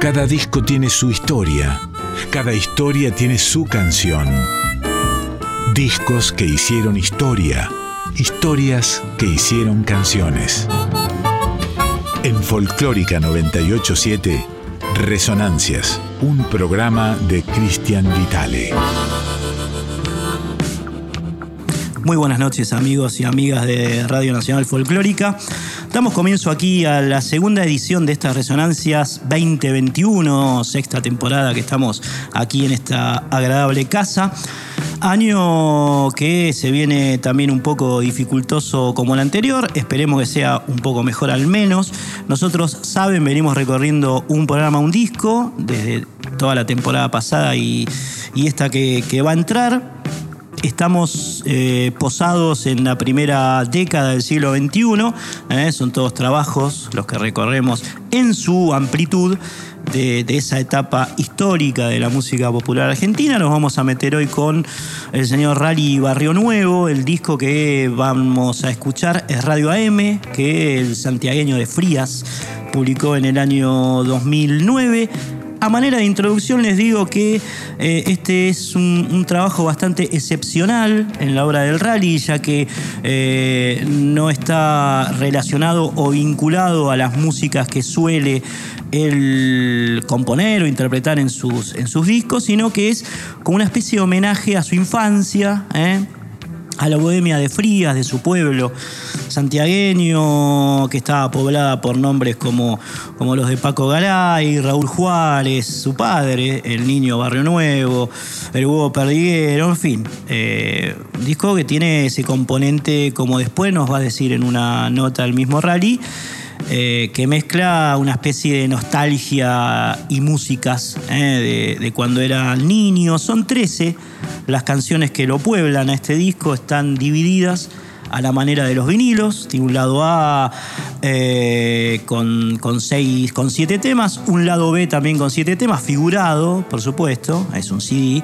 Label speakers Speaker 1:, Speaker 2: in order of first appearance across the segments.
Speaker 1: Cada disco tiene su historia, cada historia tiene su canción. Discos que hicieron historia, historias que hicieron canciones. En Folclórica 987, Resonancias, un programa de Cristian Vitale.
Speaker 2: Muy buenas noches amigos y amigas de Radio Nacional Folclórica. Damos comienzo aquí a la segunda edición de estas Resonancias 2021, sexta temporada que estamos aquí en esta agradable casa. Año que se viene también un poco dificultoso como el anterior, esperemos que sea un poco mejor al menos. Nosotros, saben, venimos recorriendo un programa, un disco, desde toda la temporada pasada y, esta que, que va a entrar. Estamos eh, posados en la primera década del siglo XXI, eh, son todos trabajos los que recorremos en su amplitud de, esa etapa histórica de la música popular argentina. Nos vamos a meter hoy con el señor Rally Barrio Nuevo, el disco que vamos a escuchar es Radio AM, que el santiagueño de Frías publicó en el año 2009. A manera de introducción les digo que eh, este es un, trabajo bastante excepcional en la obra del rally, ya que eh, no está relacionado o vinculado a las músicas que suele el componer o interpretar en sus, en sus discos, sino que es como una especie de homenaje a su infancia. ¿eh? A la bohemia de Frías, de su pueblo santiagueño, que estaba poblada por nombres como, como los de Paco Garay, Raúl Juárez, su padre, el niño Barrio Nuevo, el huevo perdiguero, en fin. Eh, un disco que tiene ese componente, como después nos va a decir en una nota del mismo rally, eh, que mezcla una especie de nostalgia y músicas eh, de, cuando era niño. Son 13 las canciones que lo pueblan a este disco, están divididas a la manera de los vinilos. Tiene un lado A eh, con, con, seis, con siete temas, un lado B también con siete temas, figurado, por supuesto, es un CD,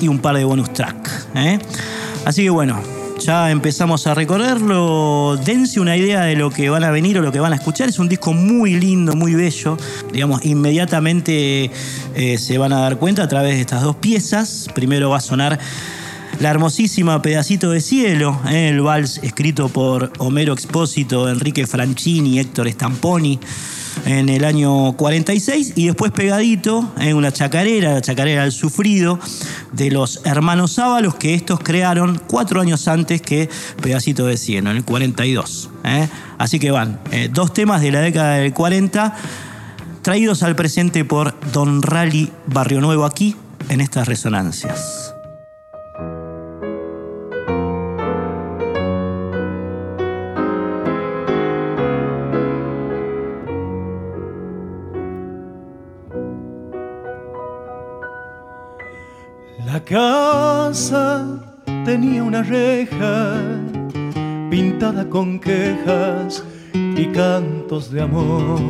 Speaker 2: y un par de bonus track. Así que bueno, ya empezamos a recorrerlo. Dense una idea de lo que van a venir o lo que van a escuchar. Es un disco muy lindo, muy bello. Digamos, inmediatamente eh, se van a dar cuenta a través de estas dos piezas. Primero va a sonar la hermosísima Pedacito de Cielo, eh, el vals escrito por Homero Expósito, Enrique Franchini, Héctor Stamponi en el año 46 y después pegadito en una chacarera, la chacarera del sufrido de los hermanos Ábalos que estos crearon cuatro años antes que Pedacito de Cielo, en el 42. ¿eh? Así que van, eh, dos temas de la década del 40 traídos al presente por Don Rally Barrio Nuevo aquí en estas resonancias.
Speaker 3: Casa tenía una reja pintada con quejas y cantos de amor.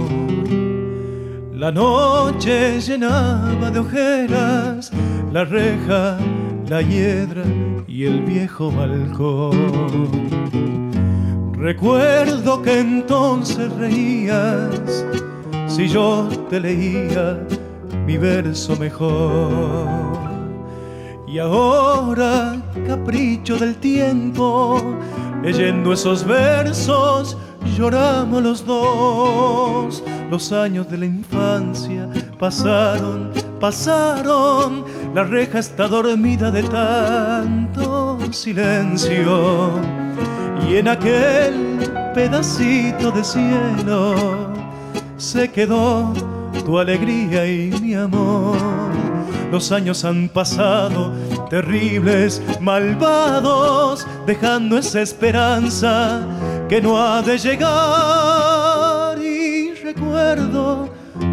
Speaker 3: La noche llenaba de ojeras la reja, la hiedra y el viejo balcón. Recuerdo que entonces reías si yo te leía mi verso mejor. Y ahora, capricho del tiempo, leyendo esos versos, lloramos los dos. Los años de la infancia pasaron, pasaron, la reja está dormida de tanto silencio. Y en aquel pedacito de cielo se quedó tu alegría y mi amor los años han pasado, terribles, malvados, dejando esa esperanza que no ha de llegar. Y recuerdo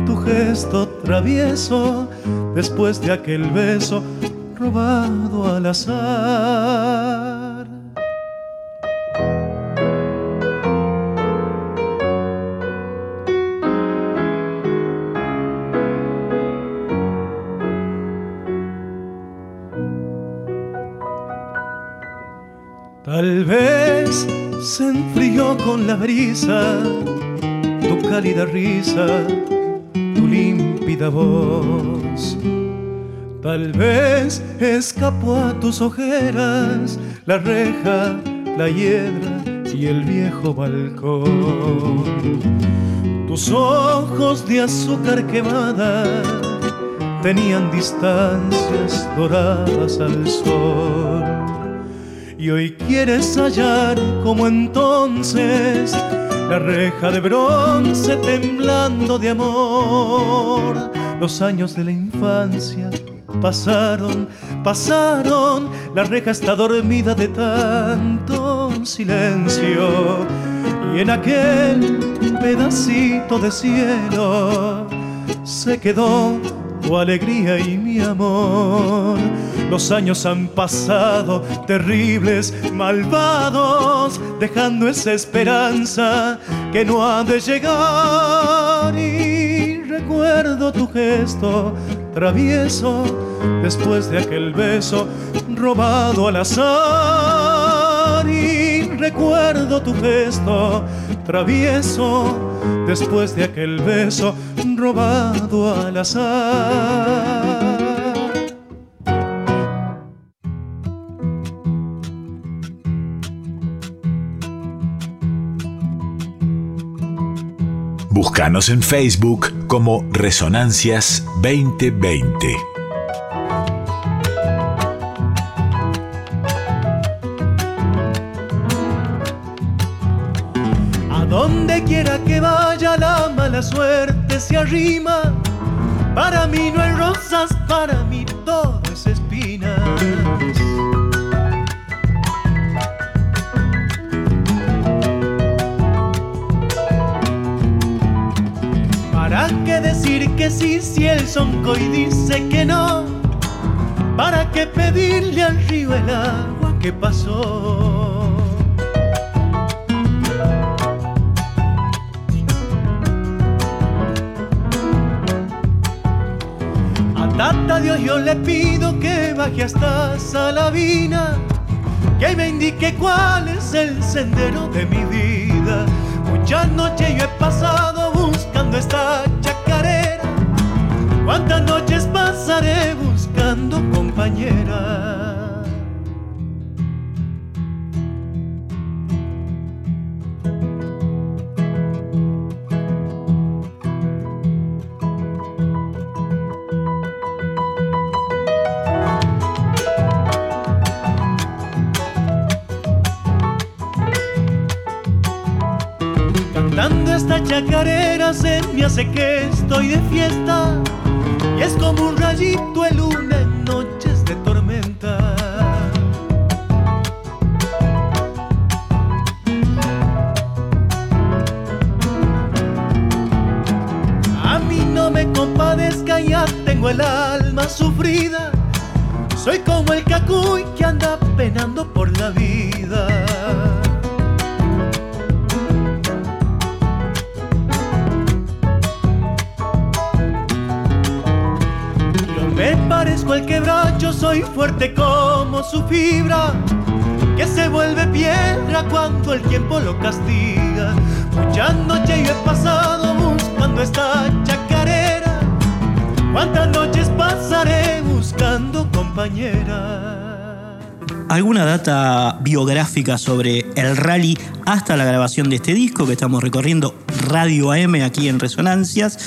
Speaker 3: tu gesto travieso después de aquel beso robado al azar. Tal vez se enfrió con la brisa tu cálida risa, tu límpida voz. Tal vez escapó a tus ojeras la reja, la hiedra y el viejo balcón. Tus ojos de azúcar quemada tenían distancias doradas al sol. Y hoy quieres hallar como entonces la reja de bronce temblando de amor. Los años de la infancia pasaron, pasaron, la reja está dormida de tanto silencio. Y en aquel pedacito de cielo se quedó tu alegría y mi amor. Los años han pasado, terribles, malvados, dejando esa esperanza que no ha de llegar. Y recuerdo tu gesto travieso después de aquel beso robado al azar. Y recuerdo tu gesto travieso después de aquel beso robado al azar.
Speaker 1: Búscanos en Facebook como Resonancias 2020.
Speaker 3: Suerte se arrima. Para mí no hay rosas, para mí todo es espinas. ¿Para qué decir que sí si el soncoy dice que no? ¿Para qué pedirle al río el agua que pasó? Yo le pido que baje hasta Salavina, que me indique cuál es el sendero de mi vida. Muchas noches yo he pasado buscando esta chacarera, cuántas noches pasaré buscando compañera. Chacarera se me hace que estoy de fiesta. Y es como un rayito de luna tiempo lo castiga. Muchas noches yo he pasado buscando esta chacarera, cuántas noches pasaré buscando compañera.
Speaker 2: alguna data biográfica sobre el rally hasta la grabación de este disco que estamos recorriendo Radio AM aquí en Resonancias.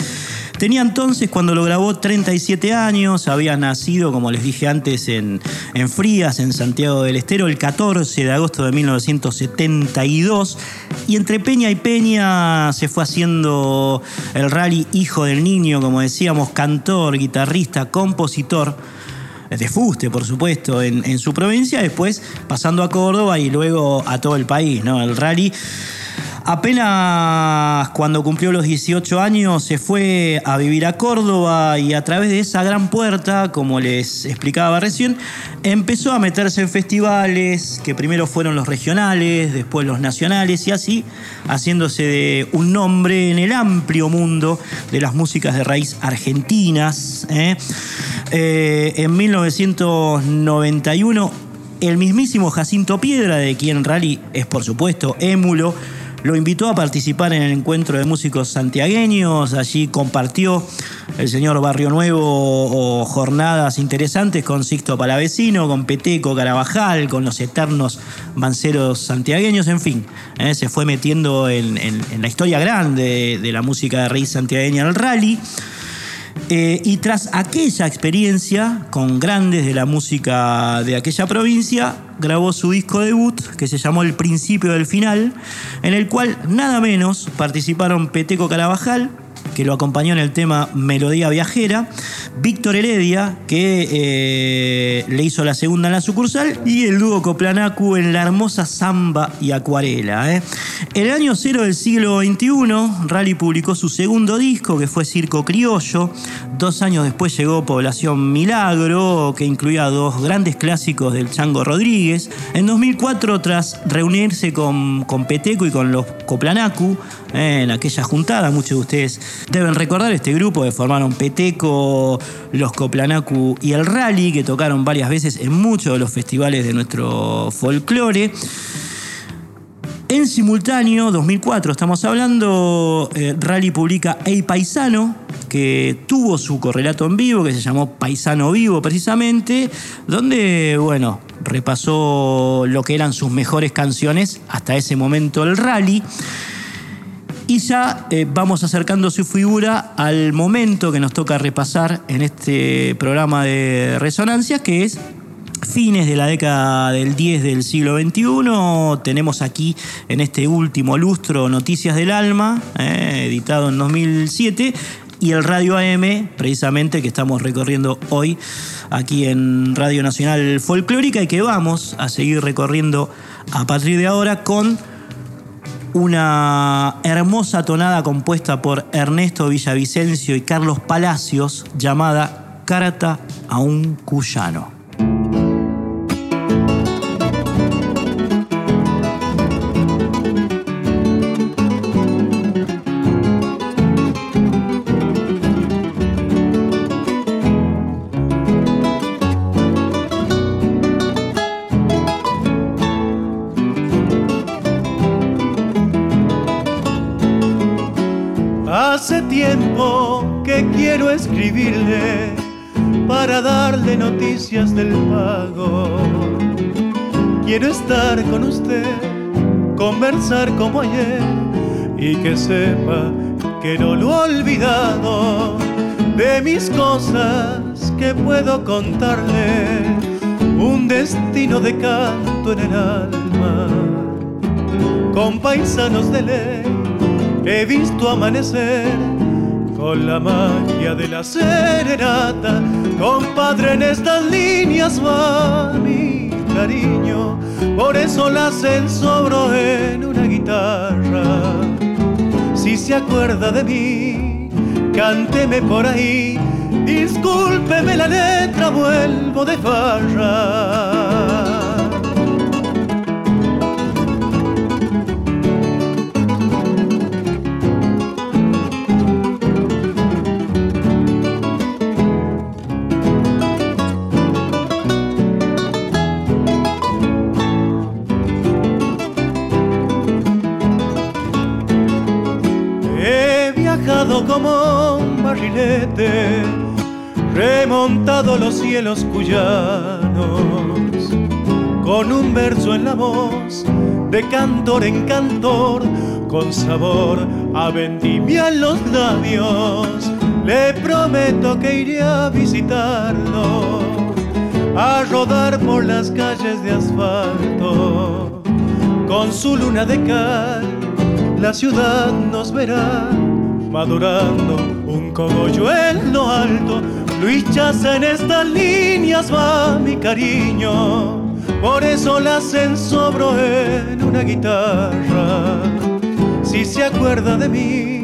Speaker 2: Tenía entonces, cuando lo grabó, 37 años, había nacido, como les dije antes, en, en Frías, en Santiago del Estero, el 14 de agosto de 1972, y entre Peña y Peña se fue haciendo el rally Hijo del Niño, como decíamos, cantor, guitarrista, compositor de fuste, por supuesto, en, en, su provincia, después pasando a Córdoba y luego a todo el país, ¿no? El rally. Apenas cuando cumplió los 18 años se fue a vivir a Córdoba y a través de esa gran puerta, como les explicaba recién, empezó a meterse en festivales que primero fueron los regionales, después los nacionales y así haciéndose de un nombre en el amplio mundo de las músicas de raíz argentinas. ¿eh? Eh, en 1991 el mismísimo Jacinto Piedra, de quien Rally es por supuesto émulo, lo invitó a participar en el encuentro de músicos santiagueños. Allí compartió el señor Barrio Nuevo jornadas interesantes con Sixto Palavecino, con Peteco Carabajal, con los eternos manceros santiagueños, en fin. ¿eh? se fue metiendo en, la historia grande de, la música de raíz santiagueña en el rally. Eh, y tras aquella experiencia con grandes de la música de aquella provincia, grabó su disco debut que se llamó El Principio del Final, en el cual nada menos participaron Peteco Carabajal, que lo acompañó en el tema Melodía Viajera, Víctor Heredia, que eh, le hizo la segunda en la sucursal, y el dúo Coplanacu en la hermosa Samba y Acuarela. En eh. el año cero del siglo XXI, Rally publicó su segundo disco, que fue Circo Criollo. Dos años después llegó Población Milagro, que incluía dos grandes clásicos del Chango Rodríguez. En 2004, tras reunirse con, con Peteco y con los Coplanacu, en aquella juntada, muchos de ustedes Deben recordar este grupo que formaron Peteco, los Coplanacu y el Rally, que tocaron varias veces en muchos de los festivales de nuestro folclore. En simultáneo, 2004 estamos hablando, eh, Rally publica Ey Paisano, que tuvo su correlato en vivo, que se llamó Paisano Vivo precisamente, donde, bueno, repasó lo que eran sus mejores canciones hasta ese momento el rally. Y ya eh, vamos acercando su figura al momento que nos toca repasar en este programa de resonancia, que es fines de la década del 10 del siglo XXI. Tenemos aquí en este último lustro Noticias del Alma, eh, editado en 2007, y el Radio AM, precisamente, que estamos recorriendo hoy aquí en Radio Nacional Folclórica y que vamos a seguir recorriendo a partir de ahora con una hermosa tonada compuesta por Ernesto Villavicencio y Carlos Palacios llamada Carta a un cuyano.
Speaker 3: Noticias del pago. Quiero estar con usted, conversar como ayer y que sepa que no lo he olvidado de mis cosas que puedo contarle. Un destino de canto en el alma, con paisanos de ley he visto amanecer con la magia de la serenata, compadre, en estas líneas va mi cariño, por eso la ensobro en una guitarra. Si se acuerda de mí, cánteme por ahí, discúlpeme la letra, vuelvo de farra. Como un barrilete, remontado los cielos cuyanos, con un verso en la voz, de cantor en cantor, con sabor a vendimia en los labios. Le prometo que iré a visitarlo, a rodar por las calles de asfalto. Con su luna de cal, la ciudad nos verá madurando un cogollo en lo alto. Luchas en estas líneas va mi cariño, por eso las ensobro en una guitarra. Si se acuerda de mí,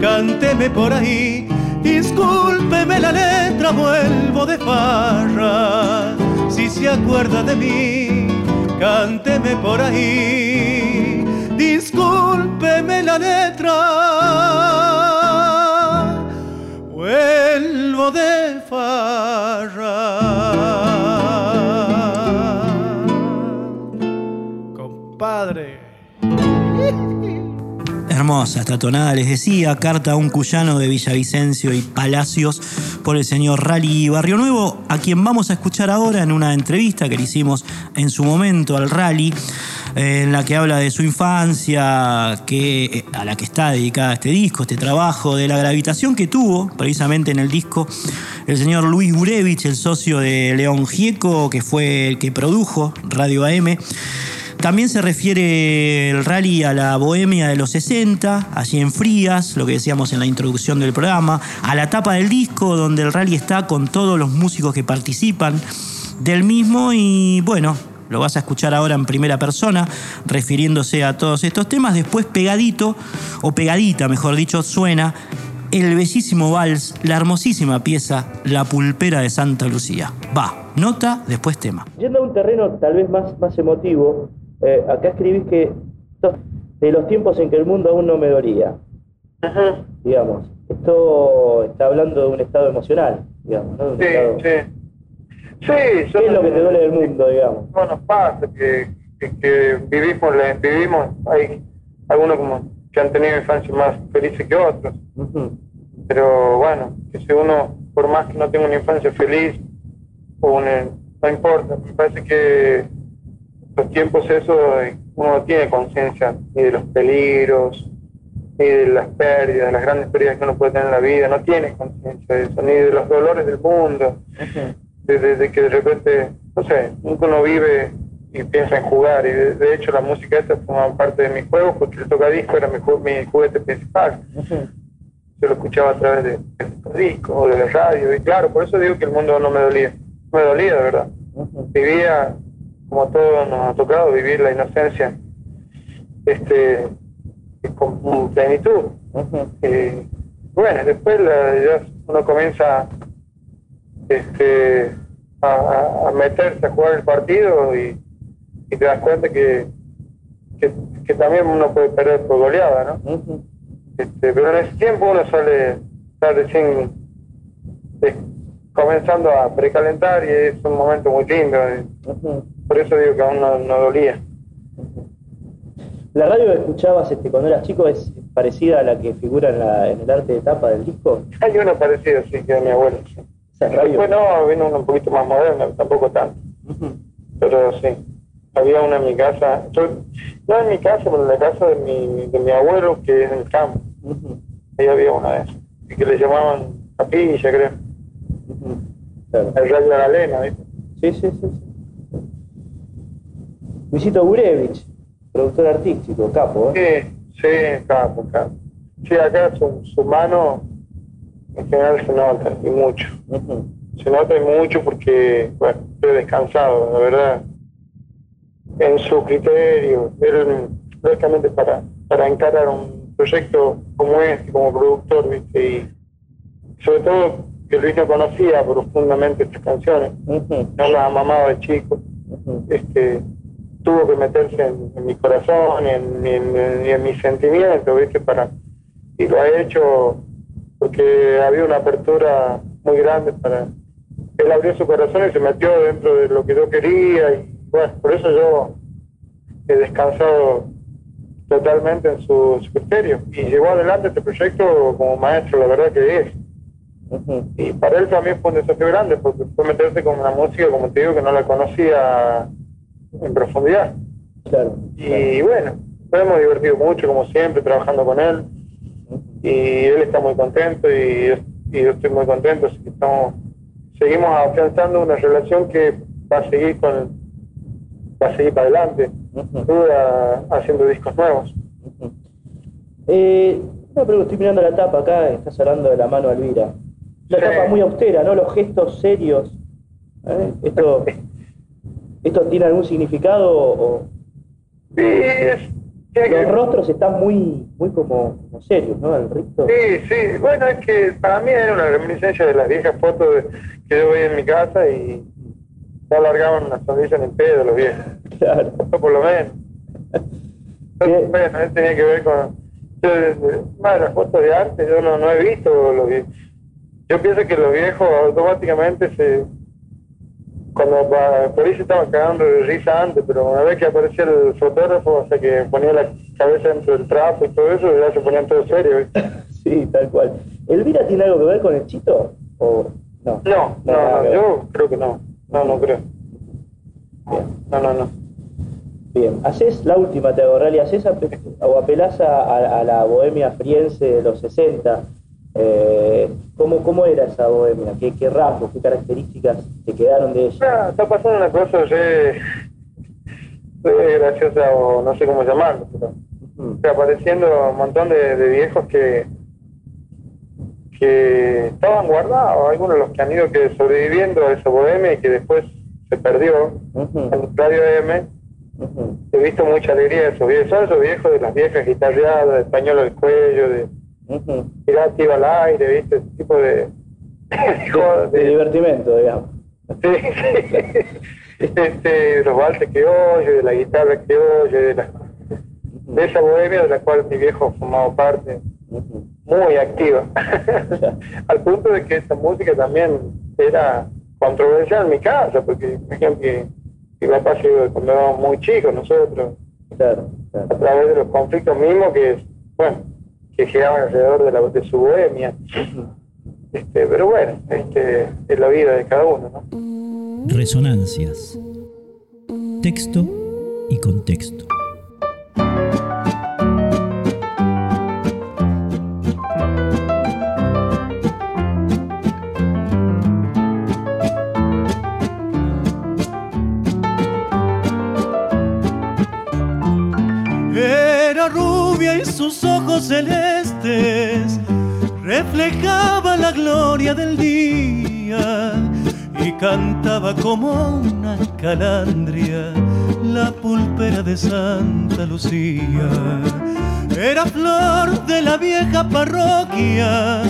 Speaker 3: cánteme por ahí, discúlpeme la letra, vuelvo de farra. Si se acuerda de mí, cánteme por ahí, discúlpeme la letra
Speaker 2: Hermosa esta tonada, les decía, carta a un cuyano de Villavicencio y Palacios por el señor Rally Barrio Nuevo, a quien vamos a escuchar ahora en una entrevista que le hicimos en su momento al Rally, eh, en la que habla de su infancia, que, eh, a la que está dedicada este disco, este trabajo, de la gravitación que tuvo precisamente en el disco el señor Luis Gurevich, el socio de León Gieco, que fue el que produjo Radio AM. También se refiere el rally a la bohemia de los 60, allí en Frías, lo que decíamos en la introducción del programa, a la tapa del disco donde el rally está con todos los músicos que participan del mismo y bueno, lo vas a escuchar ahora en primera persona, refiriéndose a todos estos temas. Después pegadito, o pegadita, mejor dicho, suena el bellísimo vals, la hermosísima pieza La pulpera de Santa Lucía. Va, nota, después tema.
Speaker 4: Yendo a un terreno tal vez más, más emotivo, eh, acá escribís que de los tiempos en que el mundo aún no me dolía. Digamos, esto está hablando de un estado emocional, digamos, ¿no?
Speaker 5: sí, sí. Sí,
Speaker 4: ¿Qué es lo que te duele del mundo, digamos?
Speaker 5: No nos pasa que, que, vivimos, vivimos, hay algunos como que han tenido infancia más felices que otros. Pero bueno, que si uno, por más que no tenga una infancia feliz, o no importa, me parece que los tiempos eso uno no tiene conciencia ni de los peligros, ni de las pérdidas, las grandes pérdidas que uno puede tener en la vida, no tiene conciencia de eso, ni de los dolores del mundo, desde que de repente, no sé, uno vive y piensa en jugar, y de, hecho la música esta forma parte de mis juegos porque el tocadisco era mi, mi juguete principal. Yo lo escuchaba a través de, de discos o de la radio, y claro, por eso digo que el mundo no me dolía, no me dolía de verdad. Vivía como todos nos ha tocado vivir la inocencia este con plenitud. Eh, bueno, después ya uno comienza este, a, meterse a jugar el partido y, te das cuenta que, que, también uno puede perder por goleada, ¿no? este, pero en ese tiempo uno sale, sale sin, comenzando a precalentar y es un momento muy lindo. Por eso digo que aún no, dolía.
Speaker 4: ¿La radio que escuchabas este, cuando eras chico es parecida a la que figura en, la, en el arte de tapa del disco?
Speaker 5: Hay una parecida, sí, que de mi abuelo. Sí. Después no, vino una un poquito más moderna, tampoco tanto. Pero sí, había una en mi casa, no en mi casa, pero en la casa de mi, de mi abuelo, que es en el campo. Ahí había una de esas, y que le llamaban capilla, creo. El rayo de la lena, ¿viste?
Speaker 4: Sí, sí, sí. Luisito Gurevich, productor artístico, capo,
Speaker 5: ¿eh? Sí, sí, capo, capo. Sí, acá su, su mano en general se nota, y mucho. Se nota y mucho porque, bueno, estoy descansado, la verdad. En su criterio, él, lógicamente para, para encarar un proyecto como este, como productor, ¿viste? Y sobre todo que Luis no conocía profundamente estas canciones, no las amamaba de chico. este, tuvo que meterse en, mi corazón y en, en, mis sentimientos, ¿viste? Para, y lo ha hecho porque había una apertura muy grande para... Él abrió su corazón y se metió dentro de lo que yo quería y bueno, por eso yo he descansado totalmente en su, criterio y llevó adelante este proyecto como maestro, la verdad que es. Y para él también fue un desafío grande porque fue meterse con una música, como te digo, que no la conocía en profundidad. y bueno, nos hemos divertido mucho, como siempre, trabajando con él y él está muy contento y, yo estoy muy contento, así que estamos, seguimos afianzando una relación que va a seguir con va a seguir para adelante, haciendo discos nuevos.
Speaker 4: Eh, no, estoy mirando la tapa acá, estás hablando de la mano Alvira. Una tapa muy austera, ¿no? Los gestos serios. ¿eh? ¿Esto, ¿Esto tiene algún significado? O...
Speaker 5: Sí, es,
Speaker 4: los rostros están muy, muy como, serios, ¿no? El rito.
Speaker 5: Sí, sí. Bueno, es que para mí era una reminiscencia de las viejas fotos que yo veía en mi casa y no alargaban una sonrisa ni pedo los viejos. Claro. por lo menos. bueno, él tenía que ver con... más las fotos de arte yo no, no he visto los viejos. Yo pienso que los viejos automáticamente se cuando por se estaba cagando de risa antes, pero una vez que aparecía el fotógrafo, sea que ponía la cabeza dentro del trapo y todo eso, ya se ponían todo serio.
Speaker 4: sí, tal cual. ¿Elvira tiene algo que ver con el chito? ¿O
Speaker 5: no? No, no, yo creo que no. No, no creo. No, no, no.
Speaker 4: Bien, ¿haces la última, te hago, Rally, ¿haces o apelás a, a, la bohemia friense de los 60? Eh, ¿cómo, ¿Cómo era esa bohemia? ¿Qué, qué rasgos, qué características te quedaron de ella?
Speaker 5: está pasando una cosa, sé, graciosa o no sé cómo llamarlo, pero está apareciendo un montón de, viejos que que estaban guardados, algunos de los que han ido que sobreviviendo a esa bohemia y que después se perdió en el Radio M. He visto mucha alegría de esos viejos, son esos viejos de las viejas guitarreadas, de español al cuello, de tirar tiro al aire, ¿viste? Ese tipo de,
Speaker 4: de, divertimento, digamos.
Speaker 5: Sí, sí. Este, los valses que oye, de la guitarra que oye, de, la, de esa bohemia de la cual mi viejo formaba parte, muy activa. Al punto de que esa música también era controversial en mi casa, porque por ejemplo mi papá cuando éramos muy chicos nosotros, a través de los conflictos mismos que, bueno, que giraban alrededor de, la, de su bohemia. Este, pero bueno, este, es la vida de cada uno. ¿no?
Speaker 2: Resonancias. Texto y contexto.
Speaker 3: Sus ojos celestes reflejaba la gloria del día y cantaba como una calandria la pulpera de Santa Lucía. Era flor de la vieja parroquia.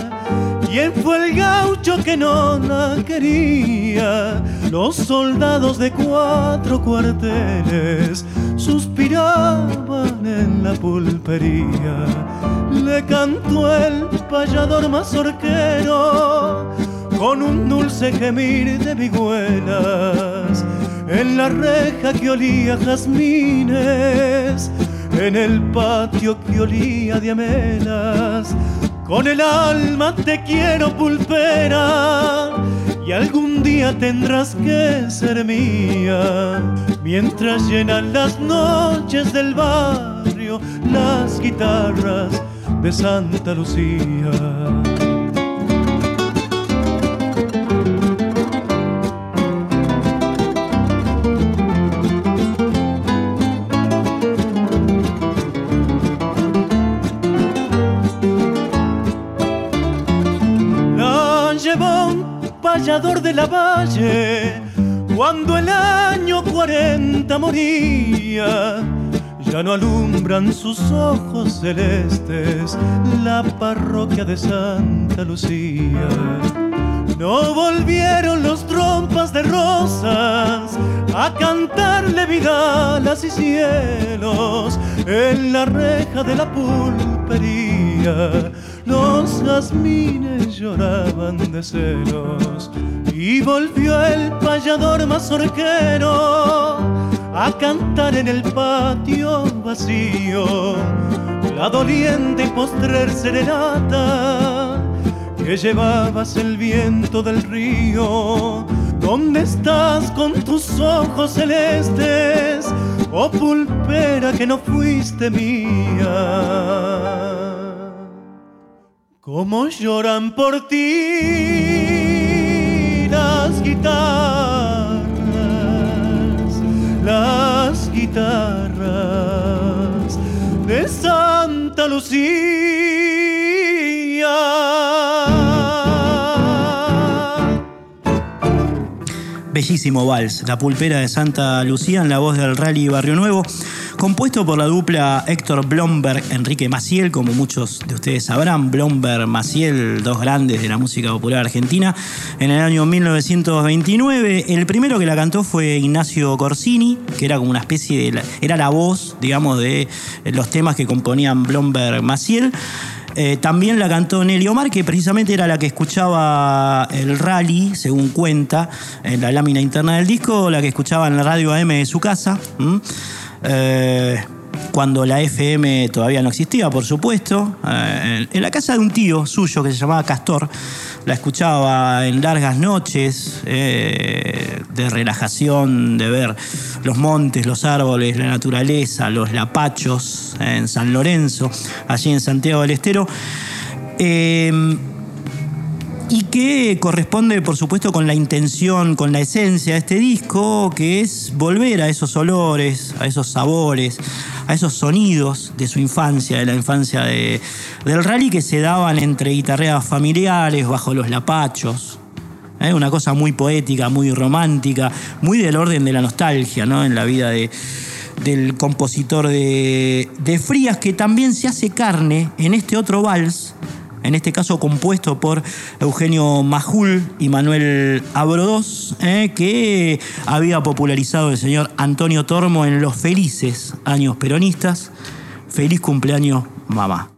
Speaker 3: ¿Quién fue el gaucho que no la quería? Los soldados de cuatro cuarteles suspiraban en la pulpería. Le cantó el payador mazorquero con un dulce gemir de vihuelas en la reja que olía jazmines, en el patio que olía diamelas. Con el alma te quiero pulpera y algún día tendrás que ser mía. Mientras llenan las noches del barrio las guitarras de Santa Lucía. De la valle, cuando el año 40 moría, ya no alumbran sus ojos celestes la parroquia de Santa Lucía. No volvieron los trompas de rosas a cantarle vidalas y cielos en la reja de la pulpería los jazmines lloraban de celos y volvió el payador mazorquero a cantar en el patio vacío la doliente y postrer serenata que llevabas el viento del río. ¿Dónde estás con tus ojos celestes, oh pulpera que no fuiste mía? ¿Cómo lloran por ti las guitarras, las guitarras de Santa Lucía?
Speaker 2: Bellísimo vals, La pulpera de Santa Lucía en la voz del Rally Barrio Nuevo compuesto por la dupla Héctor Blomberg-Enrique Maciel, como muchos de ustedes sabrán, Blomberg-Maciel, dos grandes de la música popular argentina, en el año 1929. El primero que la cantó fue Ignacio Corsini, que era como una especie de... era la voz, digamos, de los temas que componían Blomberg-Maciel. Eh, también la cantó Nelly Omar, que precisamente era la que escuchaba el rally, según cuenta en la lámina interna del disco, la que escuchaba en la radio AM de su casa. Eh, cuando la FM todavía no existía, por supuesto, eh, en la casa de un tío suyo que se llamaba Castor, la escuchaba en largas noches eh, de relajación, de ver los montes, los árboles, la naturaleza, los lapachos en San Lorenzo, allí en Santiago del Estero. Y que corresponde, por supuesto, con la intención, con la esencia de este disco, que es volver a esos olores, a esos sabores, a esos sonidos de su infancia, de la infancia de, del rally que se daban entre guitarreas familiares, bajo los lapachos. ¿eh? Una cosa muy poética, muy romántica, muy del orden de la nostalgia, ¿no? En la vida de, del compositor de, de Frías, que también se hace carne en este otro vals en este caso compuesto por Eugenio Majul y Manuel Abrodós, eh, que había popularizado el señor Antonio Tormo en los felices años peronistas. Feliz cumpleaños, mamá.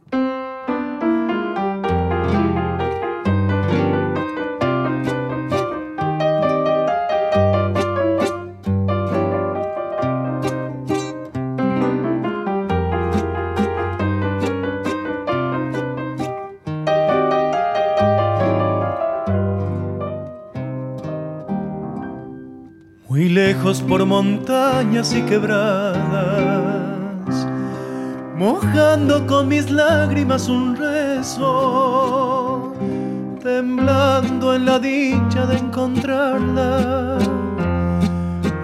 Speaker 3: Montañas y quebradas, mojando con mis lágrimas un rezo, temblando en la dicha de encontrarla.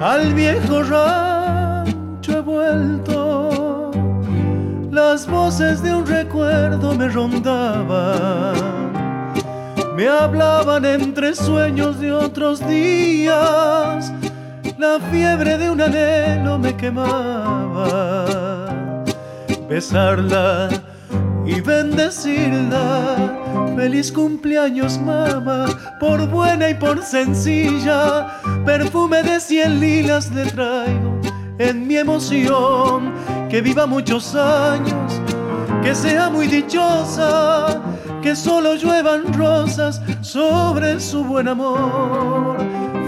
Speaker 3: Al viejo rancho he vuelto, las voces de un recuerdo me rondaban me hablaban entre sueños de otros días la fiebre de un anhelo me quemaba. Besarla y bendecirla. Feliz cumpleaños, mamá, por buena y por sencilla. Perfume de cien lilas le traigo en mi emoción. Que viva muchos años, que sea muy dichosa, que solo lluevan rosas sobre su buen amor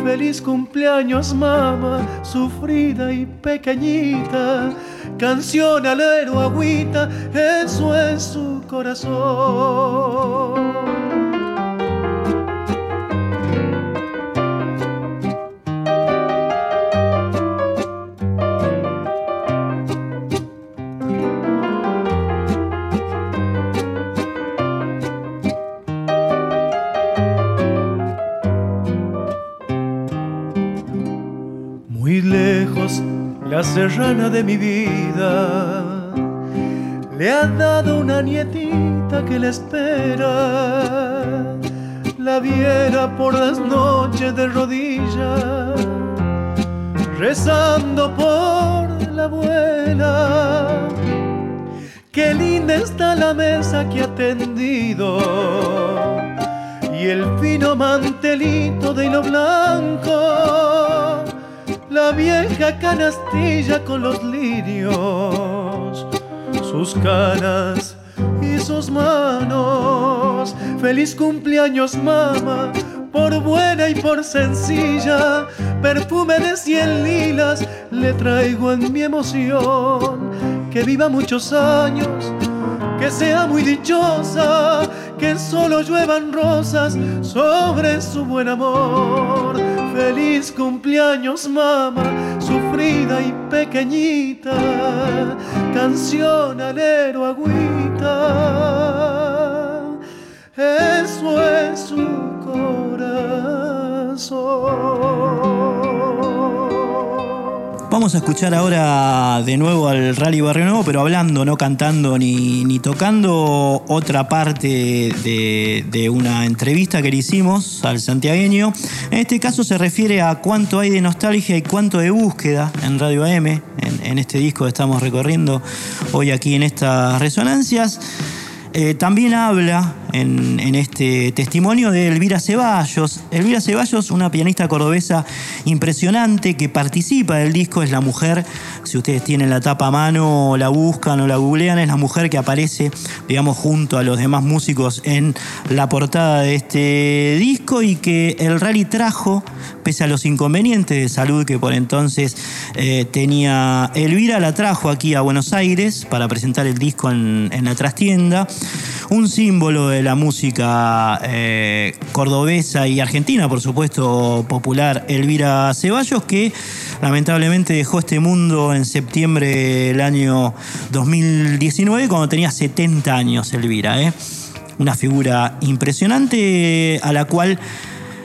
Speaker 3: Feliz cumpleaños, mamá, sufrida y pequeñita. Canción alero, agüita, eso es su corazón. La serrana de mi vida le ha dado una nietita que le espera. La viera por las noches de rodillas, rezando por la abuela. Qué linda está la mesa que ha tendido y el fino mantelito de hilo blanco la vieja canastilla con los lirios, sus caras y sus manos. Feliz cumpleaños, mamá, por buena y por sencilla. Perfume de cien lilas le traigo en mi emoción. Que viva muchos años, que sea muy dichosa, que solo lluevan rosas sobre su buen amor Feliz cumpleaños, mamá, sufrida y pequeñita, canción alero, agüita, eso es su corazón.
Speaker 2: Vamos a escuchar ahora de nuevo al Rally Barrio Nuevo, pero hablando, no cantando ni, tocando otra parte de, una entrevista que le hicimos al santiagueño. En este caso se refiere a cuánto hay de nostalgia y cuánto de búsqueda en Radio AM, en, en este disco que estamos recorriendo hoy aquí en estas resonancias. Eh, también habla en, este testimonio de Elvira Ceballos. Elvira Ceballos, una pianista cordobesa impresionante que participa del disco, es la mujer, si ustedes tienen la tapa a mano, la buscan o la googlean, es la mujer que aparece, digamos, junto a los demás músicos en la portada de este disco y que el rally trajo, pese a los inconvenientes de salud que por entonces eh, tenía Elvira, la trajo aquí a Buenos Aires para presentar el disco en, en la trastienda. Un símbolo de la música eh, cordobesa y argentina, por supuesto, popular, Elvira Ceballos, que lamentablemente dejó este mundo en septiembre del año 2019, cuando tenía 70 años, Elvira. ¿eh? Una figura impresionante a la cual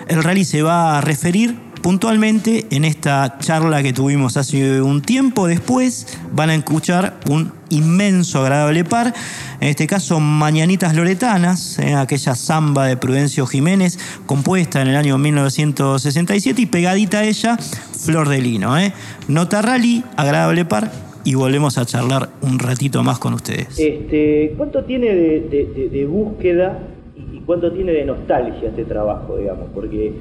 Speaker 2: el rally se va a referir puntualmente en esta charla que tuvimos hace un tiempo. Después van a escuchar un inmenso, agradable par. En este caso, Mañanitas Loretanas, eh, aquella samba de Prudencio Jiménez, compuesta en el año 1967 y pegadita a ella, Flor de Lino. Eh. Nota rally, agradable par. Y volvemos a charlar un ratito más con ustedes.
Speaker 4: Este, ¿Cuánto tiene de, búsqueda y cuánto tiene de nostalgia este trabajo, digamos? Porque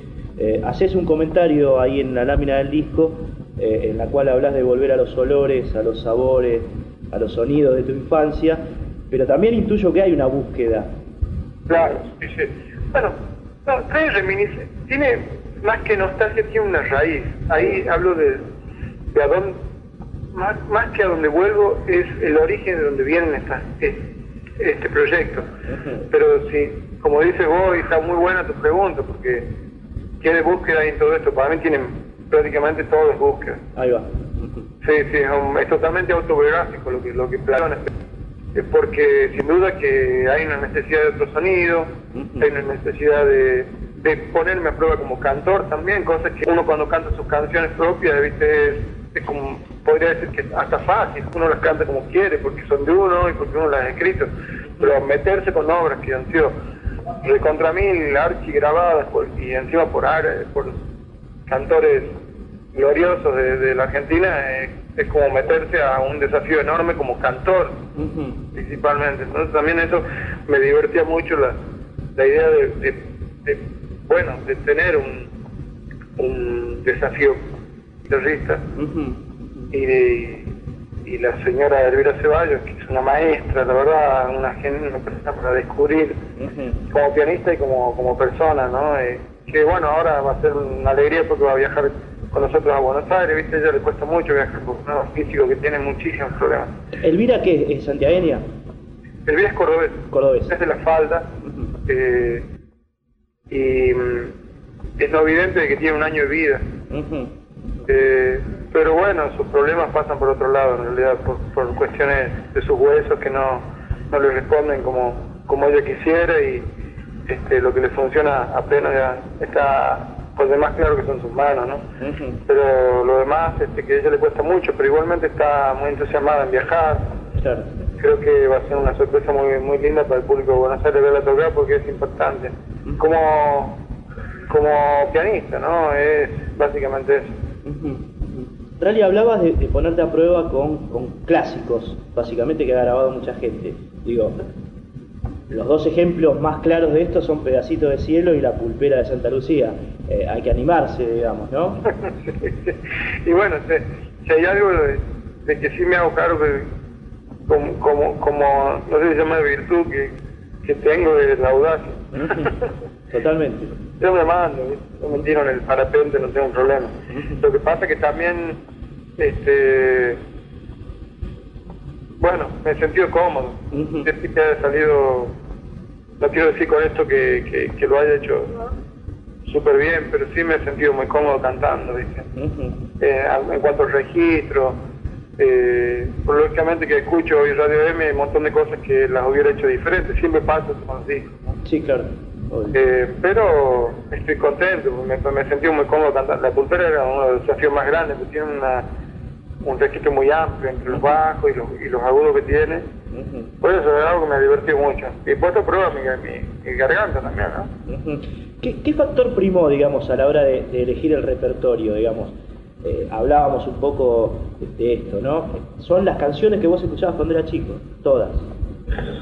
Speaker 4: eh, haces un comentario ahí en la lámina del disco eh, en la cual hablas de volver a los olores, a los sabores, a los sonidos de tu infancia, pero también intuyo que hay una búsqueda.
Speaker 5: Claro, sí, sí. Bueno, no, trae reminiscencia. Tiene, más que nostalgia, tiene una raíz. Ahí hablo de, de a dónde, más, más que a donde vuelvo, es el origen de donde viene esta, este proyecto. Pero sí, como dices vos, está muy buena tu pregunta, porque ¿qué búsqueda en todo esto? Para mí tienen prácticamente todo es búsqueda.
Speaker 4: Ahí va.
Speaker 5: Sí, sí, es, totalmente autobiográfico lo que, lo que Es porque sin duda que hay una necesidad de otro sonido, hay una necesidad de, de, ponerme a prueba como cantor también, cosas que uno cuando canta sus canciones propias, viste, es, como, podría decir que hasta fácil, uno las canta como quiere, porque son de uno y porque uno las ha escrito, pero meterse con obras que han sido recontra mil archi grabadas y encima por, por cantores gloriosos de, la Argentina eh, es como meterse a un desafío enorme como cantor principalmente. Entonces también eso me divertía mucho la, la idea de, bueno de tener un, un desafío guitarrista y de, y la señora Elvira Ceballos, que es una maestra, la verdad, una, una persona para descubrir como pianista y como, como persona, ¿no? Eh, que bueno, ahora va a ser una alegría porque va a viajar con nosotros a Buenos Aires, ¿viste? A ella le cuesta mucho viajar por un físico que tiene muchísimos problemas.
Speaker 4: ¿Elvira qué? ¿Es santiagueña?
Speaker 5: Elvira es cordobés.
Speaker 4: Cordobés.
Speaker 5: Es de la falda. eh, y mm, es no evidente de que tiene un año de vida. Eh, pero bueno, sus problemas pasan por otro lado, en realidad, por, cuestiones de sus huesos que no, no le responden como, como ella quisiera y este, lo que le funciona apenas ya está por demás claro que son sus manos, ¿no? Pero lo demás, este, que a ella le cuesta mucho, pero igualmente está muy entusiasmada en viajar. Creo que va a ser una sorpresa muy muy linda para el público de Buenos Aires verla tocar porque es importante. Como, como pianista, ¿no? Es básicamente eso.
Speaker 4: Rally, hablabas de, ponerte a prueba con, clásicos, básicamente que ha grabado mucha gente. Digo, los dos ejemplos más claros de esto son Pedacito de Cielo y La Pulpera de Santa Lucía. Eh, hay que animarse, digamos, ¿no?
Speaker 5: y bueno, si, hay algo de, que sí me hago claro que como, como, como no sé si se llama virtud que, que tengo de la audacia.
Speaker 4: Totalmente.
Speaker 5: Yo me mando, me tiro en el parapente, no tengo problema. Lo que pasa es que también, este, bueno, me he sentido cómodo. Siempre que haya salido, no quiero decir con esto que, que, lo haya hecho súper bien, pero sí me he sentido muy cómodo cantando, ¿viste? Eh, en cuanto al registro, eh, lógicamente que escucho hoy Radio M un montón de cosas que las hubiera hecho diferentes, siempre pasa con los discos.
Speaker 4: Sí, claro.
Speaker 5: Eh, pero estoy contento, me, me sentí muy cómodo cantando. La cultura era uno de los desafíos más grandes, porque tiene una, un registro muy amplio entre los bajos y los, y los agudos que tiene. Por eso es algo que me divertido mucho. Y puesto a prueba mi, mi, garganta también, ¿no?
Speaker 4: ¿Qué, ¿Qué, factor primó, digamos, a la hora de, elegir el repertorio, digamos? Eh, hablábamos un poco de esto, ¿no? Son las canciones que vos escuchabas cuando eras chico, todas.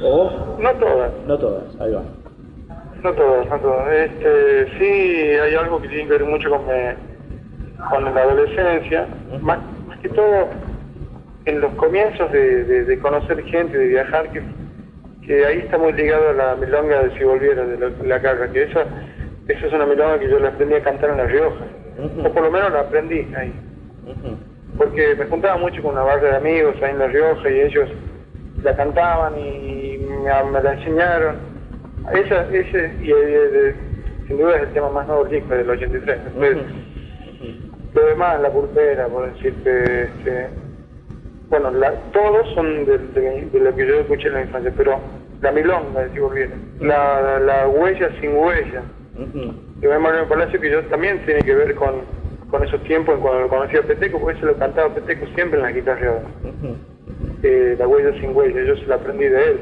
Speaker 5: ¿O? No todas.
Speaker 4: No todas, ahí va.
Speaker 5: No todo, no todo. Este, sí, hay algo que tiene que ver mucho con, con la adolescencia, más, que todo en los comienzos de, conocer gente, de viajar, que, que, ahí está muy ligado a la milonga de si volviera, de la, carga, que esa, esa es una milonga que yo la aprendí a cantar en La Rioja, o por lo menos la aprendí ahí. Porque me juntaba mucho con una barra de amigos ahí en La Rioja y ellos la cantaban y me, la enseñaron. Esa, ese, y, sin duda es el tema más nuevo del disco, del 83. Lo demás, la pulpera, por decirte, este, bueno, todos son de, lo que yo escuché en la infancia, pero la milonga, de volviera, la, la huella sin huella, de Manuel Palacio, que yo también tiene que ver con, con esos tiempos cuando lo conocí a Peteco, porque se lo cantaba Peteco siempre en la guitarra. Eh, la huella sin huella, yo se la aprendí de él.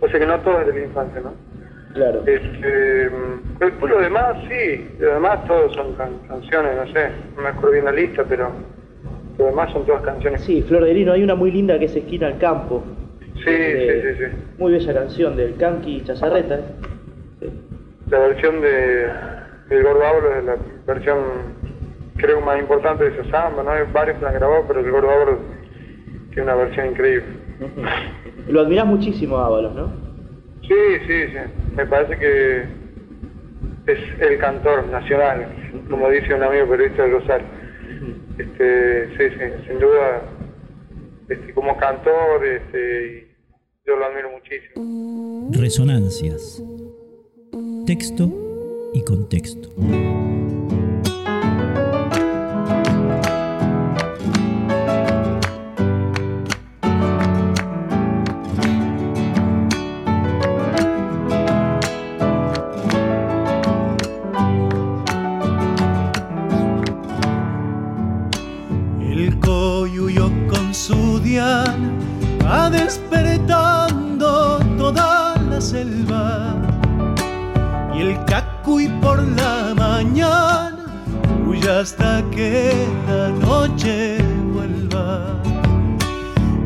Speaker 5: O sea que no todo es de la infancia, ¿no?
Speaker 4: Claro.
Speaker 5: Este, por lo demás, sí, lo demás todos son canciones, no sé, no me acuerdo bien la lista, pero lo demás son todas canciones.
Speaker 4: Sí, Flor de Lino, hay una muy linda que es Esquina al Campo.
Speaker 5: Sí, sí, sí, sí.
Speaker 4: Muy bella canción del Kanki Chazarreta.
Speaker 5: ¿eh? La versión de, del Gordo es la versión, creo, más importante de esa samba, ¿no? Hay varios que la han grabado, pero el Gordo tiene una versión increíble.
Speaker 4: Lo admiras muchísimo, Ábalos, ¿no?
Speaker 5: Sí, sí, sí. Me parece que es el cantor nacional, como dice un amigo periodista de Rosario. Este, sí, sí, sin duda, este, como cantor, este, yo lo admiro muchísimo.
Speaker 2: Resonancias. Texto y contexto.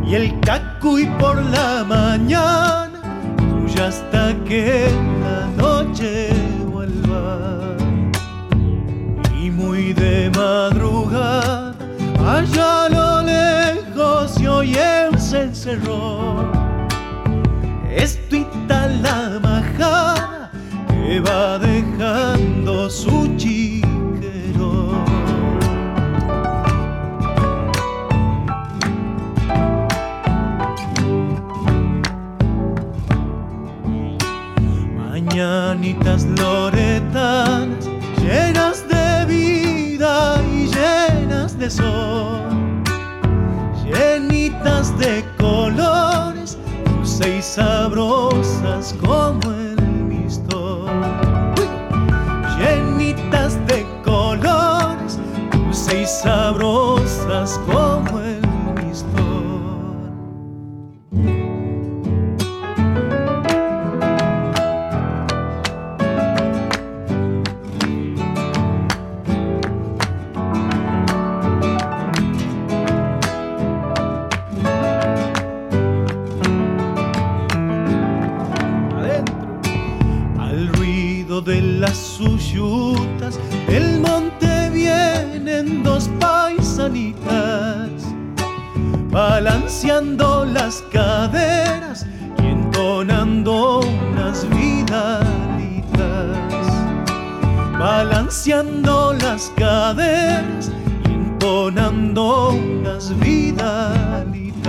Speaker 3: Y el cacuy por la mañana huya hasta que la noche vuelva. Y muy de madrugada, allá a lo lejos se oye un cencerrón. Estuita la majada que va dejando su chico mañanitas loretanas, llenas de vida y llenas de sol, llenitas de colores, dulces y sabrosas como el las caderas y entonando unas vidalitas, balanceando las caderas y entonando unas vidalitas.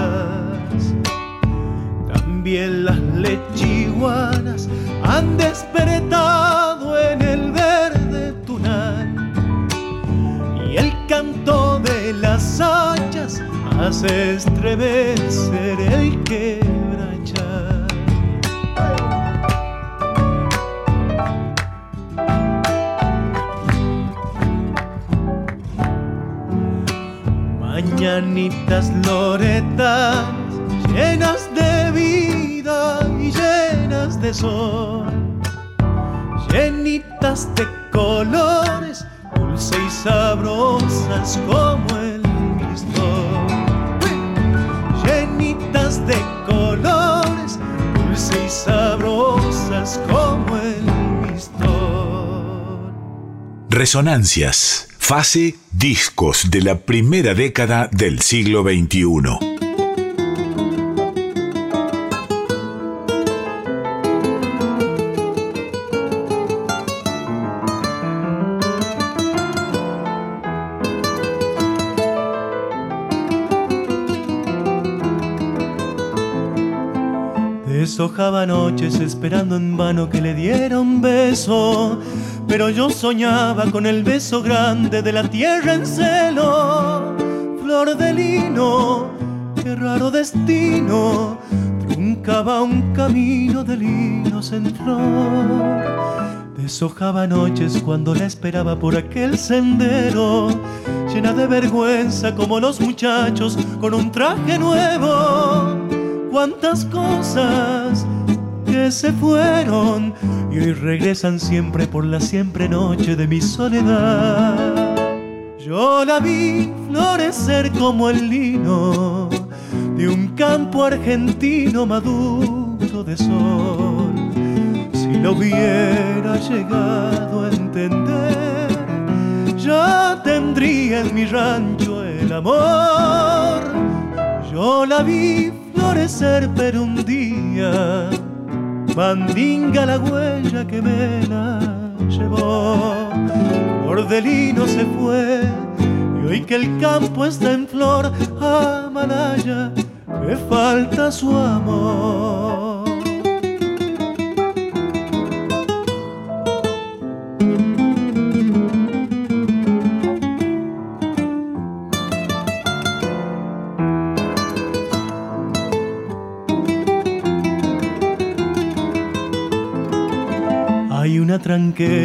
Speaker 3: También las lechiguanas han despertado hace estremecer el quebrachar. Mañanitas loretas llenas de vida y llenas de sol, llenitas de colores, dulces y sabrosas como sabrosas como el mistol.
Speaker 1: Resonancias, fase discos de la primera década del siglo XXI.
Speaker 3: Deshojaba noches esperando en vano que le diera un beso, pero yo soñaba con el beso grande de la tierra en celo. Flor de lino, qué raro destino, truncaba un camino de linos en flor. Deshojaba noches cuando la esperaba por aquel sendero, llena de vergüenza como los muchachos con un traje nuevo cuántas cosas que se fueron y hoy regresan siempre por la siempre noche de mi soledad. Yo la vi florecer como el lino de un campo argentino maduro de sol. Si lo hubiera llegado a entender, ya tendría en mi rancho el amor. Yo la vi florecer, pero un día mandinga la huella que me la llevó. Bordelino se fue y hoy que el campo está en flor, a Malaya me falta su amor.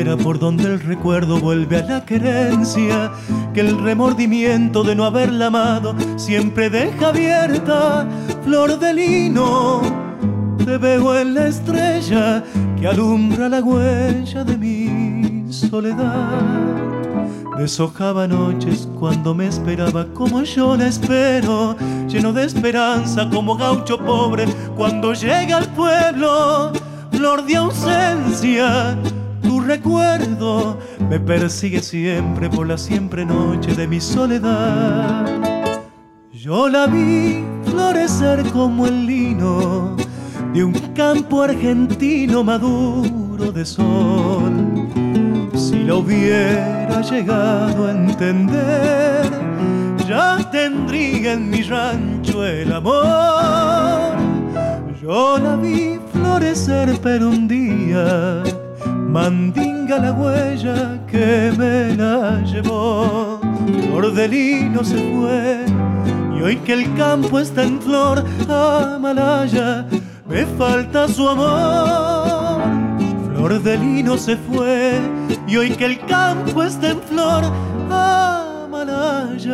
Speaker 3: Tranquera por donde el recuerdo vuelve a la querencia, que el remordimiento de no haberla amado siempre deja abierta, flor de lino. Te veo en la estrella que alumbra la huella de mi soledad. Deshojaba noches cuando me esperaba como yo la espero, lleno de esperanza como gaucho pobre cuando llega al pueblo, flor de ausencia recuerdo me persigue siempre por la siempre noche de mi soledad. Yo la vi florecer como el lino de un campo argentino maduro de sol. Si lo hubiera llegado a entender, ya tendría en mi rancho el amor. Yo la vi florecer, pero un día mandinga la huella que me la llevó. Bordelino se fue y hoy que el campo está en flor, Amalaya, me falta su amor. Flor de lino se fue y hoy que el campo está en flor, Amalaya,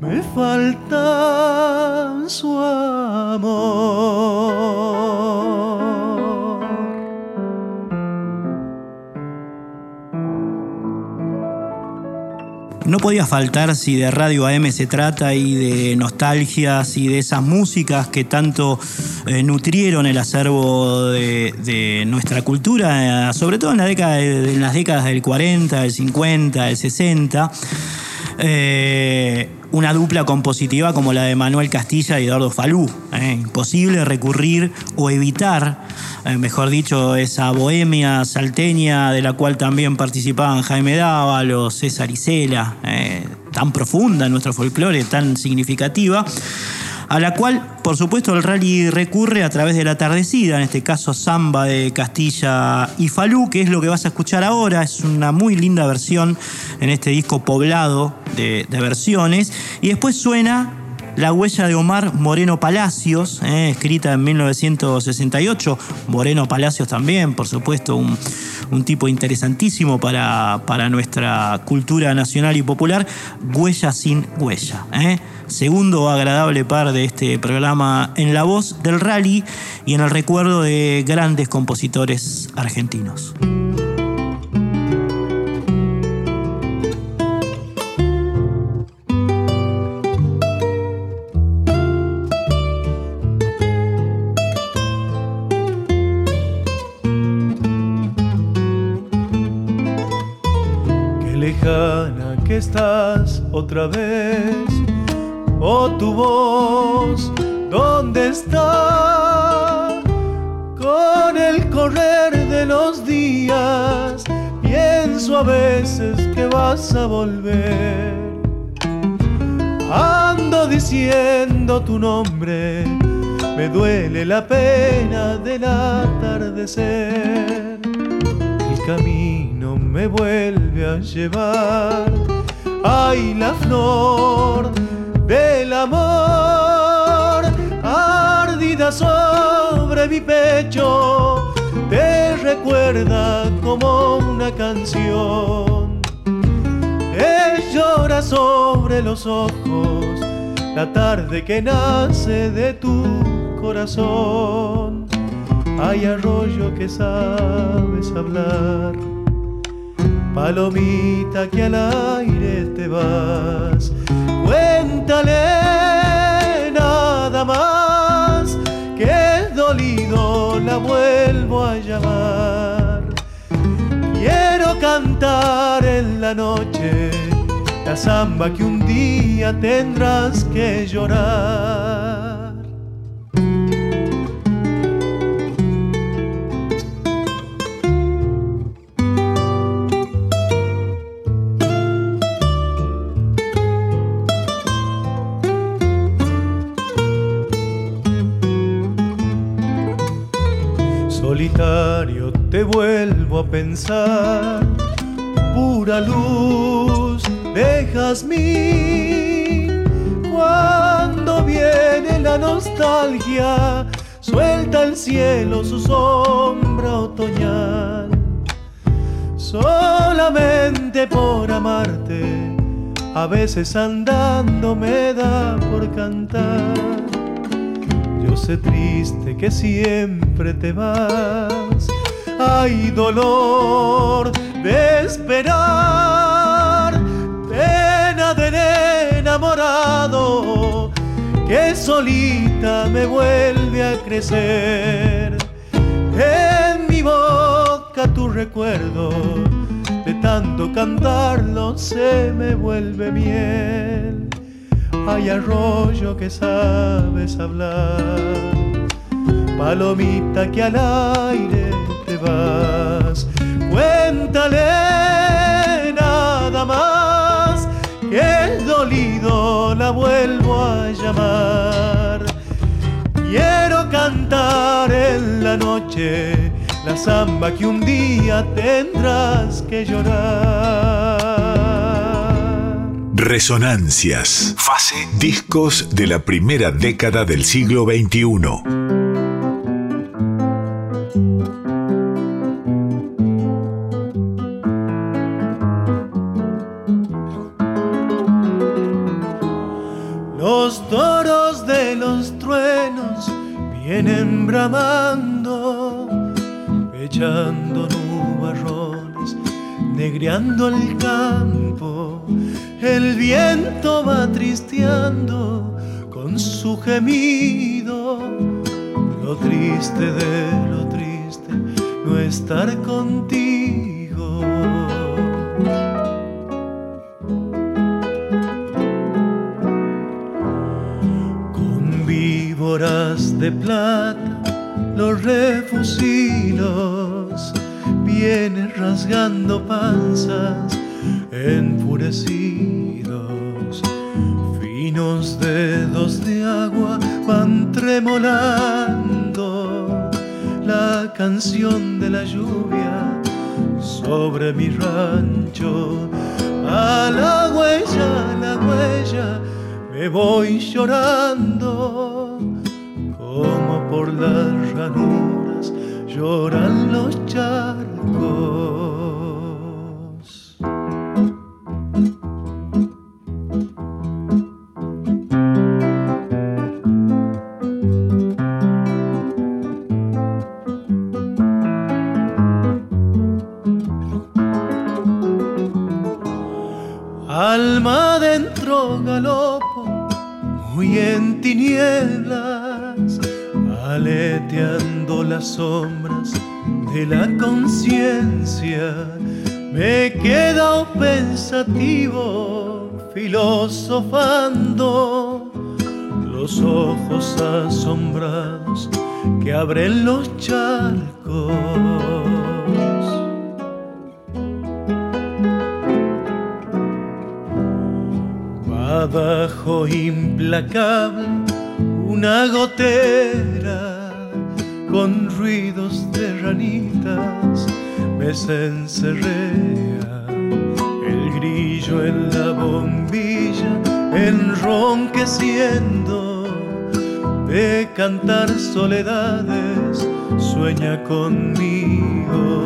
Speaker 3: me falta su amor.
Speaker 2: No podía faltar si de Radio AM se trata y de nostalgias y de esas músicas que tanto eh, nutrieron el acervo de, nuestra cultura, eh, sobre todo en, la década en las décadas del 40, del 50, del 60 una dupla compositiva como la de Manuel Castilla y Eduardo Falú. ¿eh? imposible recurrir o evitar, eh, mejor dicho, esa bohemia salteña de la cual también participaban Jaime Dávalo, César Isela, eh, tan profunda en nuestro folclore, tan significativa a la cual, por supuesto, el rally recurre a través de la tardecida, en este caso samba de Castilla y Falú, que es lo que vas a escuchar ahora. Es una muy linda versión en este disco poblado de, versiones. Y después suena la huella de Omar Moreno Palacios, eh, escrita en 1968. Moreno Palacios también, por supuesto, un, tipo interesantísimo para, para, nuestra cultura nacional y popular. Huella sin huella. Eh segundo agradable par de este programa en la voz del rally y en el recuerdo de grandes compositores argentinos.
Speaker 3: Qué lejana que estás otra vez. A volver. Ando diciendo tu nombre, me duele la pena del atardecer. El camino me vuelve a llevar, ay la flor del amor, ardida sobre mi pecho, te recuerda como una canción. Llora sobre los ojos la tarde que nace de tu corazón. Hay arroyo que sabes hablar, palomita que al aire te vas Cuéntale nada más que dolido la vuelvo a llamar. Quiero cantar en la noche la samba que un día tendrás que llorar. te vuelvo a pensar, pura luz dejas mí Cuando viene la nostalgia, suelta el cielo su sombra otoñal. Solamente por amarte, a veces andando me da por cantar yo sé triste que siempre te vas. Hay dolor de esperar, que solita me vuelve a crecer. En mi boca tu recuerdo, de tanto cantarlo se me vuelve miel hay arroyo que sabes hablar, palomita que al aire te vas, cuéntale que el dolido la vuelvo a llamar. Quiero cantar en la noche la samba que un día tendrás que llorar.
Speaker 1: Resonancias. Fase. Discos de la primera década del siglo XXI.
Speaker 3: Vienen bramando, echando nubarrones, negreando el campo el viento va tristeando con su gemido. Lo triste de lo triste, no estar contigo. De plata, los refusilos vienen rasgando panzas enfurecidos. Finos dedos de agua van tremolando la canción de la lluvia sobre mi rancho. A la huella, a la huella, me voy llorando las ranuras lloran los charcos. Las sombras de la conciencia, Me he quedado pensativo, filosofando, los ojos asombrados que abren los charcos. Abajo implacable una gotera con ruidos de ranitas me encerrea el grillo en la bombilla enronqueciendo de cantar soledades sueña conmigo.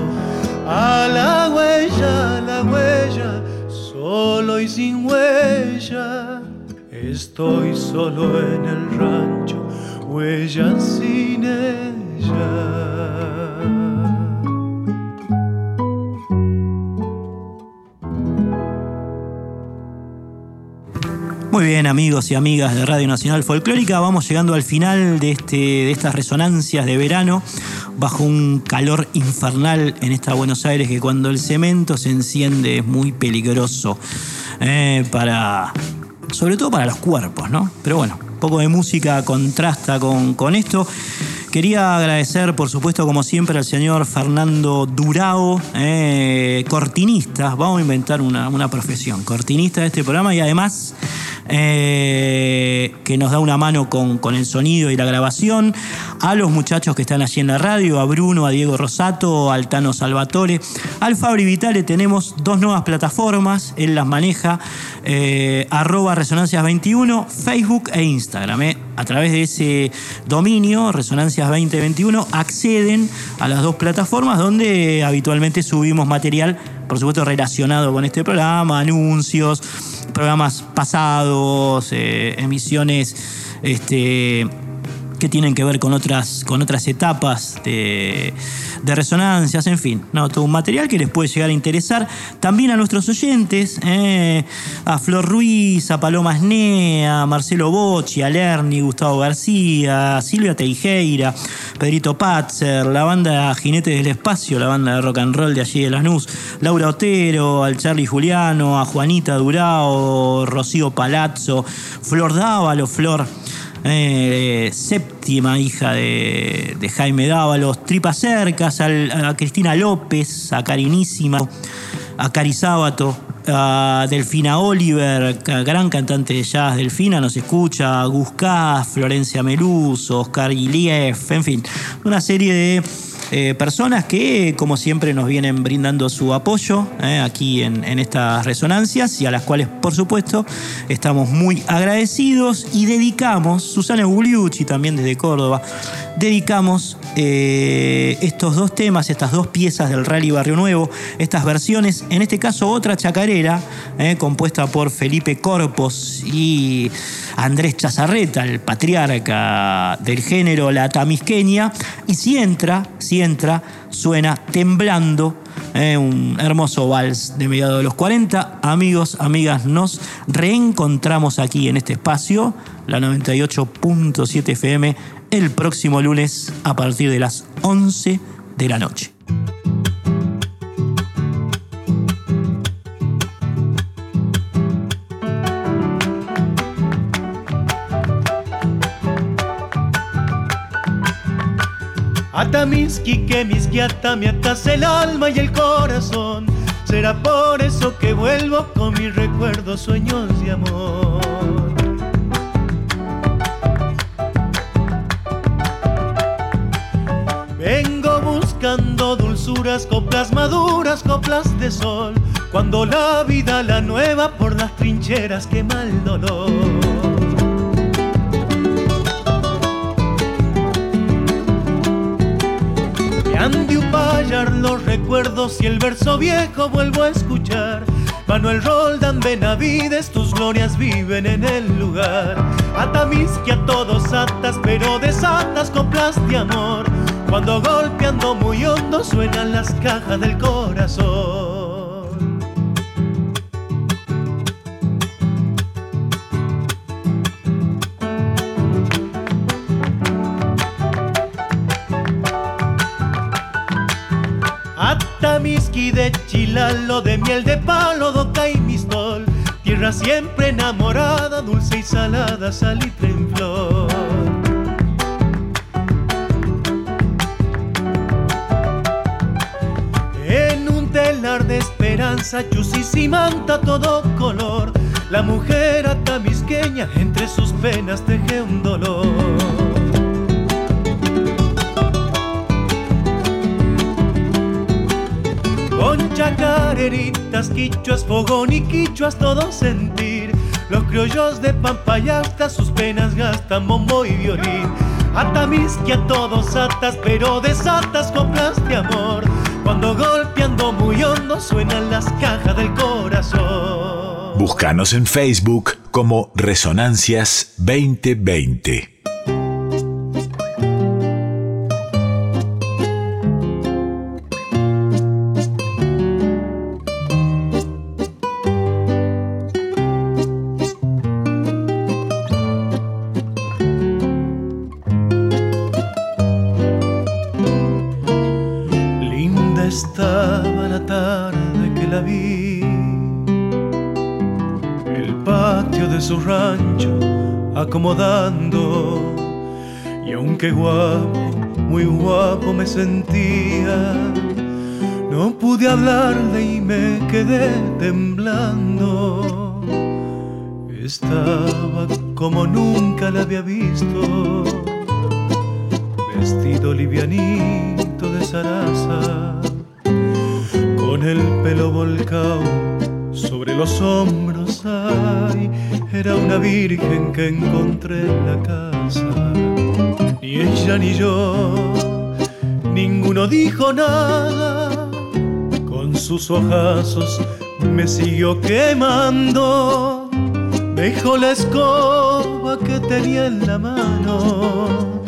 Speaker 3: A la huella a la huella solo y sin huella estoy solo en el rancho huella sin ella
Speaker 2: Muy bien, amigos y amigas de Radio Nacional Folclórica, vamos llegando al final de, este, de estas resonancias de verano, bajo un calor infernal en esta Buenos Aires que cuando el cemento se enciende es muy peligroso, eh, para, sobre todo para los cuerpos, ¿no? Pero bueno, un poco de música contrasta con, con esto. Quería agradecer, por supuesto, como siempre, al señor Fernando Durao, eh, cortinista. Vamos a inventar una, una, profesión, cortinista de este programa y además eh, que nos da una mano con, con, el sonido y la grabación. A los muchachos que están allí en la radio, a Bruno, a Diego Rosato, al Tano Salvatore. Al Fabri Vitale tenemos dos nuevas plataformas. Él las maneja, eh, arroba resonancias21, Facebook e Instagram. Eh. A través de ese dominio, Resonancias 2021, acceden a las dos plataformas donde habitualmente subimos material, por supuesto, relacionado con este programa, anuncios, programas pasados, eh, emisiones este, que tienen que ver con otras, con otras etapas de, resonancias, en fin, no, todo un material que les puede llegar a interesar. También a nuestros oyentes, eh, a Flor Ruiz, a Paloma Snea, a Marcelo Bocci, a Lerny, Gustavo García, a Silvia Teijeira, Pedrito Patzer, la banda Jinetes del Espacio, la banda de rock and roll de allí de Lanús, Laura Otero, al Charlie Juliano, a Juanita Durao, Rocío Palazzo, Flor Dávalo, Flor eh, séptima hija de, Jaime Dávalos, Tripa Cercas, a Cristina López, a Carinísima, a Cari Sábato, a Delfina Oliver, gran cantante de jazz, Delfina nos escucha, a Guscá, Florencia Meluso, Oscar Iliev, en fin, una serie de eh, personas que, como siempre, nos vienen brindando su apoyo eh, aquí en, estas resonancias y a las cuales, por supuesto, estamos muy agradecidos y dedicamos, Susana Gugliucci también desde Córdoba, dedicamos eh, estos dos temas, estas dos piezas del Rally Barrio Nuevo, estas versiones, en este caso otra chacarera, compuesta por Felipe Corpos y Andrés Chazarreta, el patriarca del género la tamisqueña, y si entra, si entra, suena temblando. Eh, un hermoso vals de mediados de los 40. Amigos, amigas, nos reencontramos aquí en este espacio, la 98.7 FM, el próximo lunes a partir de las 11 de la noche.
Speaker 3: Atamiski que misquiata me el alma y el corazón. Será por eso que vuelvo con mis recuerdos, sueños de amor. Vengo buscando dulzuras, coplas maduras, coplas de sol. Cuando la vida la nueva por las trincheras quema el dolor. Upallar los recuerdos y el verso viejo vuelvo a escuchar. Manuel Roldán, Benavides, tus glorias viven en el lugar. Atamis que a todos atas, pero desatas coplas de amor. Cuando golpeando muy hondo suenan las cajas del corazón. De Chilalo, de miel de palo, doca y mistol. Tierra siempre enamorada, dulce y salada, salitre en flor. En un telar de esperanza, y manta todo color. La mujer atamisqueña entre sus penas teje un dolor. Chacareritas, quichuas, fogón y quichuas, todo sentir. Los criollos de Pampa y hasta sus penas gastan bombo y violín. Atamisqui a todos atas, pero desatas coplas de amor. Cuando golpeando muy hondo suenan las cajas del corazón.
Speaker 1: Búscanos en Facebook como Resonancias 2020.
Speaker 3: Sentía, no pude hablarle y me quedé temblando. Estaba como nunca la había visto, vestido livianito de zaraza, con el pelo volcado sobre los hombros. Ay, era una virgen que encontré en la casa. Ni ella ni yo, Con sus ojazos me siguió quemando. Dejó la escoba que tenía en la mano.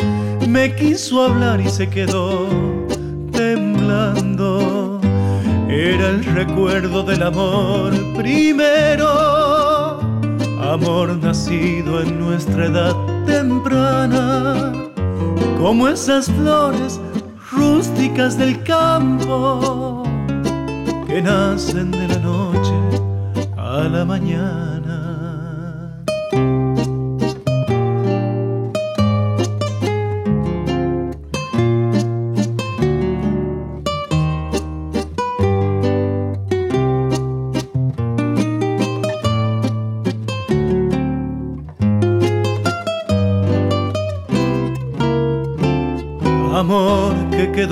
Speaker 3: Me quiso hablar y se quedó temblando. Era el recuerdo del amor primero amor nacido en nuestra edad temprana, como esas flores del campo que nacen de la noche a la mañana.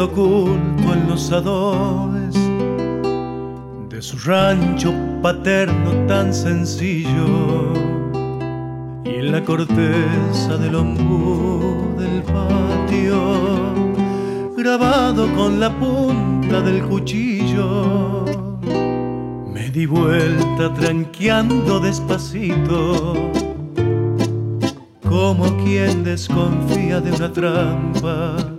Speaker 3: Oculto en los adobes de su rancho paterno tan sencillo y en la corteza del ombú del patio grabado con la punta del cuchillo me di vuelta tranqueando despacito como quien desconfía de una trampa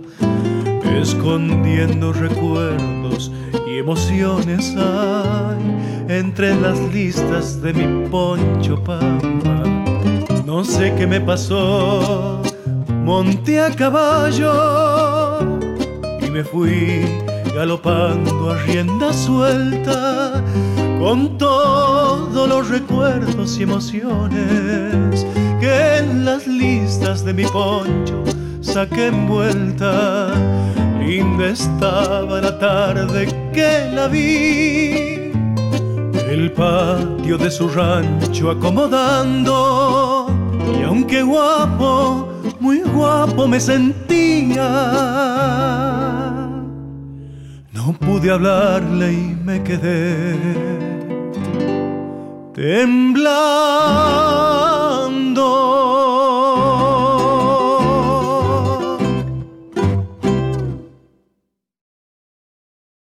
Speaker 3: escondiendo recuerdos y emociones hay entre las listas de mi poncho pampa. No sé qué me pasó, monté a caballo y me fui galopando a rienda suelta con todos los recuerdos y emociones que en las listas de mi poncho saqué envuelta Linda estaba la tarde que la vi, el patio de su rancho acomodando, y aunque guapo, muy guapo me sentía, no pude hablarle y me quedé temblando.